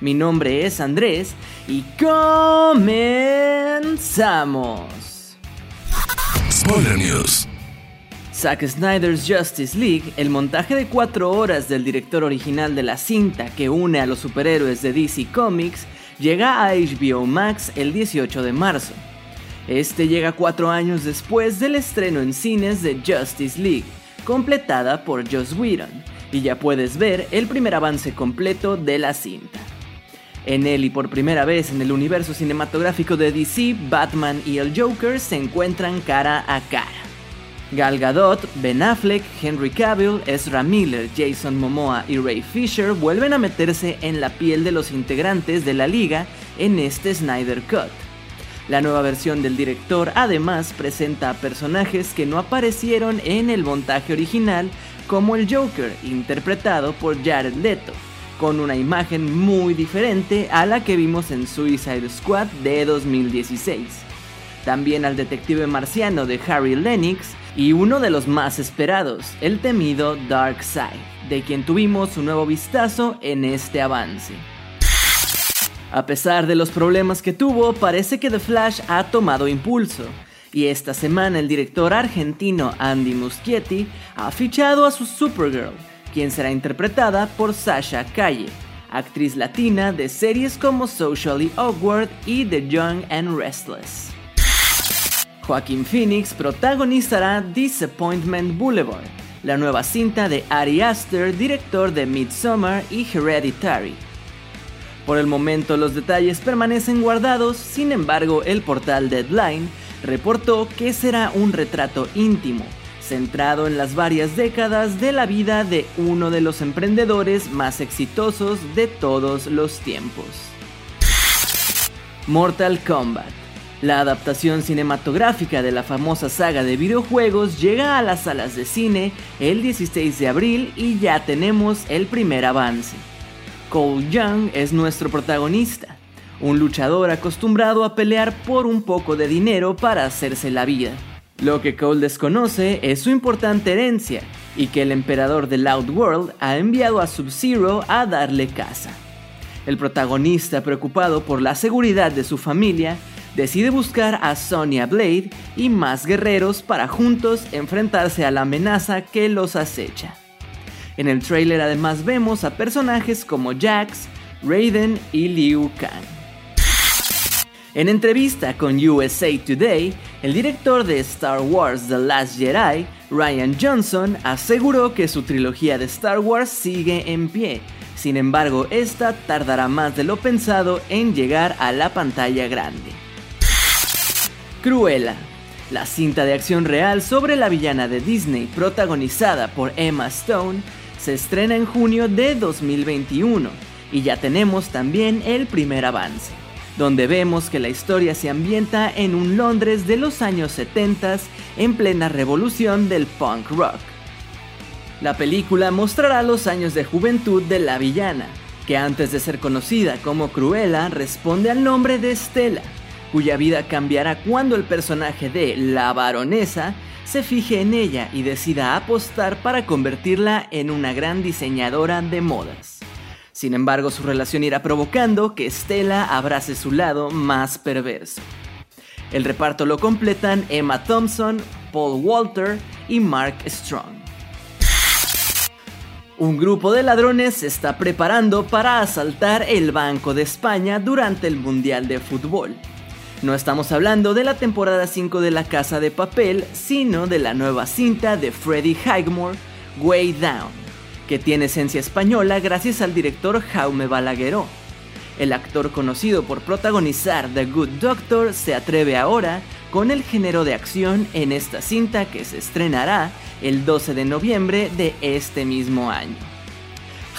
Mi nombre es Andrés y comenzamos. Spoiler News. Zack Snyder's Justice League, el montaje de 4 horas del director original de la cinta que une a los superhéroes de DC Comics, llega a HBO Max el 18 de marzo. Este llega 4 años después del estreno en cines de Justice League, completada por Joss Whedon, y ya puedes ver el primer avance completo de la cinta. En él y por primera vez en el universo cinematográfico de DC, Batman y el Joker se encuentran cara a cara. Gal Gadot, Ben Affleck, Henry Cavill, Ezra Miller, Jason Momoa y Ray Fisher vuelven a meterse en la piel de los integrantes de la liga en este Snyder Cut. La nueva versión del director además presenta a personajes que no aparecieron en el montaje original como el Joker, interpretado por Jared Leto, con una imagen muy diferente a la que vimos en Suicide Squad de 2016. También al detective marciano de Harry Lennox y uno de los más esperados, el temido Darkseid, de quien tuvimos un nuevo vistazo en este avance. A pesar de los problemas que tuvo, parece que The Flash ha tomado impulso, y esta semana el director argentino Andy Muschietti ha fichado a su Supergirl, quien será interpretada por Sasha Calle, actriz latina de series como Socially Awkward y The Young and Restless. Joaquin Phoenix protagonizará Disappointment Boulevard, la nueva cinta de Ari Aster, director de Midsommar y Hereditary. Por el momento los detalles permanecen guardados, sin embargo el portal Deadline reportó que será un retrato íntimo, centrado en las varias décadas de la vida de uno de los emprendedores más exitosos de todos los tiempos. Mortal Kombat. La adaptación cinematográfica de la famosa saga de videojuegos llega a las salas de cine el 16 de abril y ya tenemos el primer avance. Cole Young es nuestro protagonista, un luchador acostumbrado a pelear por un poco de dinero para hacerse la vida. Lo que Cole desconoce es su importante herencia y que el emperador del Outworld ha enviado a Sub-Zero a darle casa. El protagonista, preocupado por la seguridad de su familia, decide buscar a Sonya Blade y más guerreros para juntos enfrentarse a la amenaza que los acecha. En el trailer además vemos a personajes como Jax, Raiden y Liu Kang. En entrevista con USA Today, el director de Star Wars The Last Jedi, Ryan Johnson, aseguró que su trilogía de Star Wars sigue en pie. Sin embargo, esta tardará más de lo pensado en llegar a la pantalla grande. Cruella, la cinta de acción real sobre la villana de Disney protagonizada por Emma Stone, se estrena en junio de 2021 y ya tenemos también el primer avance, donde vemos que la historia se ambienta en un Londres de los años 70 en plena revolución del punk rock. La película mostrará los años de juventud de la villana, que antes de ser conocida como Cruella responde al nombre de Stella, cuya vida cambiará cuando el personaje de la baronesa se fije en ella y decida apostar para convertirla en una gran diseñadora de modas. Sin embargo, su relación irá provocando que Stella abrace su lado más perverso. El reparto lo completan Emma Thompson, Paul Walter y Mark Strong. Un grupo de ladrones se está preparando para asaltar el Banco de España durante el Mundial de Fútbol. No estamos hablando de la temporada 5 de La Casa de Papel, sino de la nueva cinta de Freddie Highmore, Way Down, que tiene esencia española gracias al director Jaume Balagueró. El actor conocido por protagonizar The Good Doctor se atreve ahora con el género de acción en esta cinta que se estrenará el 12 de noviembre de este mismo año.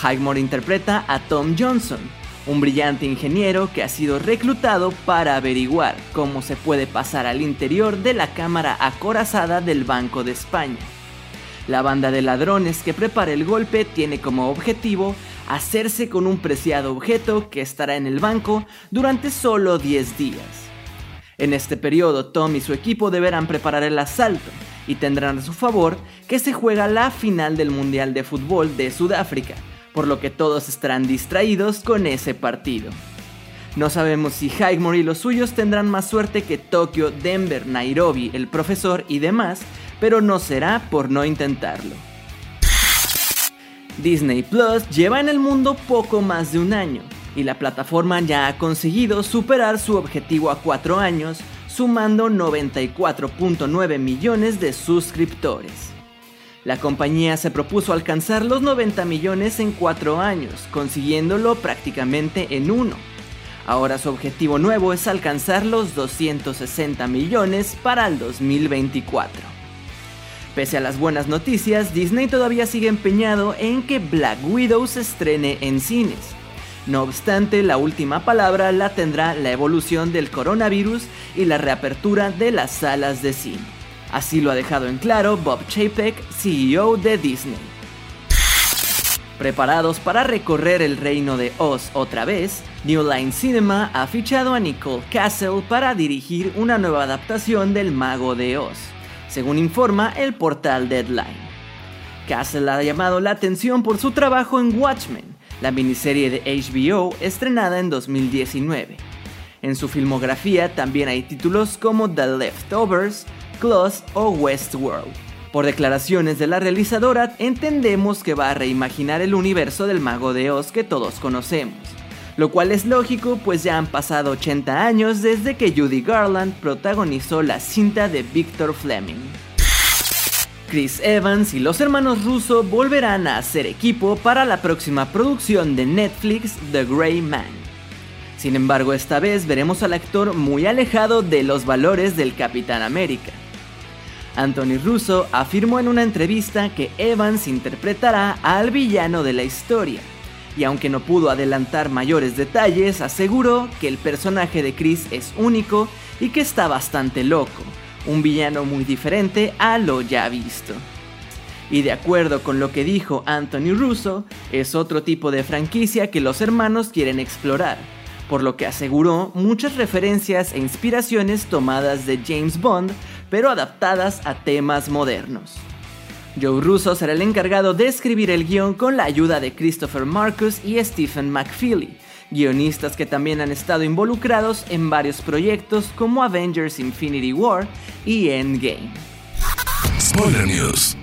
Highmore interpreta a Tom Johnson, un brillante ingeniero que ha sido reclutado para averiguar cómo se puede pasar al interior de la cámara acorazada del Banco de España. La banda de ladrones que prepara el golpe tiene como objetivo hacerse con un preciado objeto que estará en el banco durante solo 10 días. En este periodo, Tom y su equipo deberán preparar el asalto y tendrán a su favor que se juega la final del Mundial de Fútbol de Sudáfrica, por lo que todos estarán distraídos con ese partido. No sabemos si Highmore y los suyos tendrán más suerte que Tokio, Denver, Nairobi, el profesor y demás, pero no será por no intentarlo. Disney Plus lleva en el mundo poco más de un año y la plataforma ya ha conseguido superar su objetivo a cuatro años, sumando 94.9 millones de suscriptores. La compañía se propuso alcanzar los 90 millones en cuatro años, consiguiéndolo prácticamente en uno. Ahora su objetivo nuevo es alcanzar los 260 millones para el 2024. Pese a las buenas noticias, Disney todavía sigue empeñado en que Black Widow se estrene en cines. No obstante, la última palabra la tendrá la evolución del coronavirus y la reapertura de las salas de cine. Así lo ha dejado en claro Bob Chapek, CEO de Disney. Preparados para recorrer el reino de Oz otra vez, New Line Cinema ha fichado a Nicole Castle para dirigir una nueva adaptación del Mago de Oz, según informa el portal Deadline. Castle ha llamado la atención por su trabajo en Watchmen, la miniserie de HBO estrenada en 2019. En su filmografía también hay títulos como The Leftovers, Close o Westworld. Por declaraciones de la realizadora, entendemos que va a reimaginar el universo del mago de Oz que todos conocemos. Lo cual es lógico, pues ya han pasado 80 años desde que Judy Garland protagonizó la cinta de Victor Fleming. Chris Evans y los hermanos Russo volverán a hacer equipo para la próxima producción de Netflix The Grey Man. Sin embargo, esta vez veremos al actor muy alejado de los valores del Capitán América. Anthony Russo afirmó en una entrevista que Evans interpretará al villano de la historia, y aunque no pudo adelantar mayores detalles, aseguró que el personaje de Chris es único y que está bastante loco, un villano muy diferente a lo ya visto. Y de acuerdo con lo que dijo Anthony Russo, es otro tipo de franquicia que los hermanos quieren explorar, por lo que aseguró muchas referencias e inspiraciones tomadas de James Bond, pero adaptadas a temas modernos. Joe Russo será el encargado de escribir el guion con la ayuda de Christopher Marcus y Stephen McFeely, guionistas que también han estado involucrados en varios proyectos como Avengers Infinity War y Endgame. Spoiler News.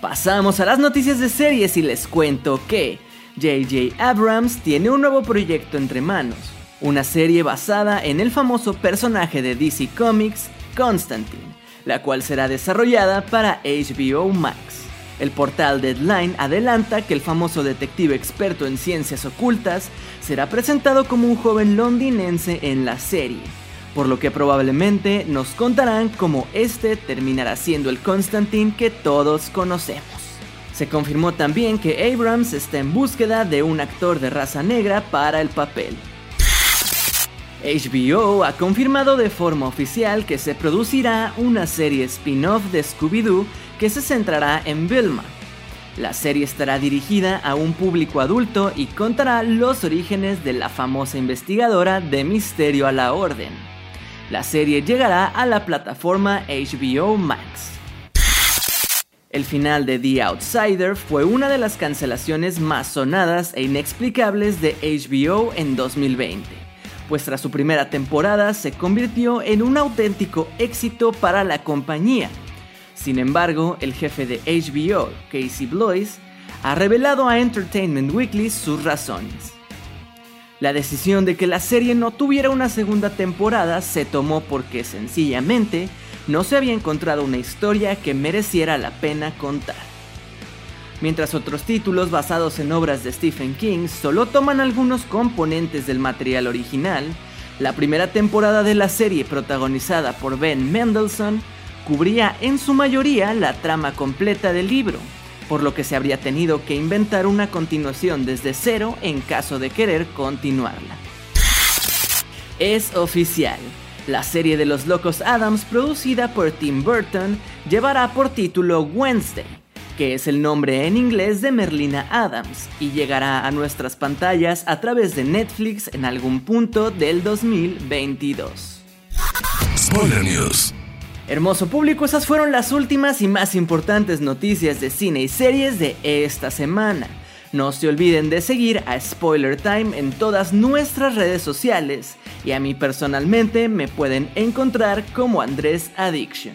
Pasamos a las noticias de series y les cuento que JJ Abrams tiene un nuevo proyecto entre manos, una serie basada en el famoso personaje de DC Comics, Constantine, la cual será desarrollada para HBO Max. El portal Deadline adelanta que el famoso detective experto en ciencias ocultas será presentado como un joven londinense en la serie, por lo que probablemente nos contarán cómo este terminará siendo el Constantine que todos conocemos. Se confirmó también que Abrams está en búsqueda de un actor de raza negra para el papel. HBO ha confirmado de forma oficial que se producirá una serie spin-off de Scooby-Doo que se centrará en Vilma. La serie estará dirigida a un público adulto y contará los orígenes de la famosa investigadora de Misterio a la Orden. La serie llegará a la plataforma HBO Max. El final de The Outsider fue una de las cancelaciones más sonadas e inexplicables de HBO en 2020 pues tras su primera temporada se convirtió en un auténtico éxito para la compañía. Sin embargo, el jefe de HBO, Casey Blois, ha revelado a Entertainment Weekly sus razones. La decisión de que la serie no tuviera una segunda temporada se tomó porque sencillamente no se había encontrado una historia que mereciera la pena contar mientras otros títulos basados en obras de Stephen King solo toman algunos componentes del material original, la primera temporada de la serie protagonizada por Ben Mendelssohn cubría en su mayoría la trama completa del libro, por lo que se habría tenido que inventar una continuación desde cero en caso de querer continuarla. Es oficial. La serie de los Locos Adams producida por Tim Burton llevará por título Wednesday, que es el nombre en inglés de Merlina Adams, y llegará a nuestras pantallas a través de Netflix en algún punto del 2022. Spoiler News. Hermoso público, esas fueron las últimas y más importantes noticias de cine y series de esta semana. No se olviden de seguir a Spoiler Time en todas nuestras redes sociales y a mí personalmente me pueden encontrar como Andrés Addiction.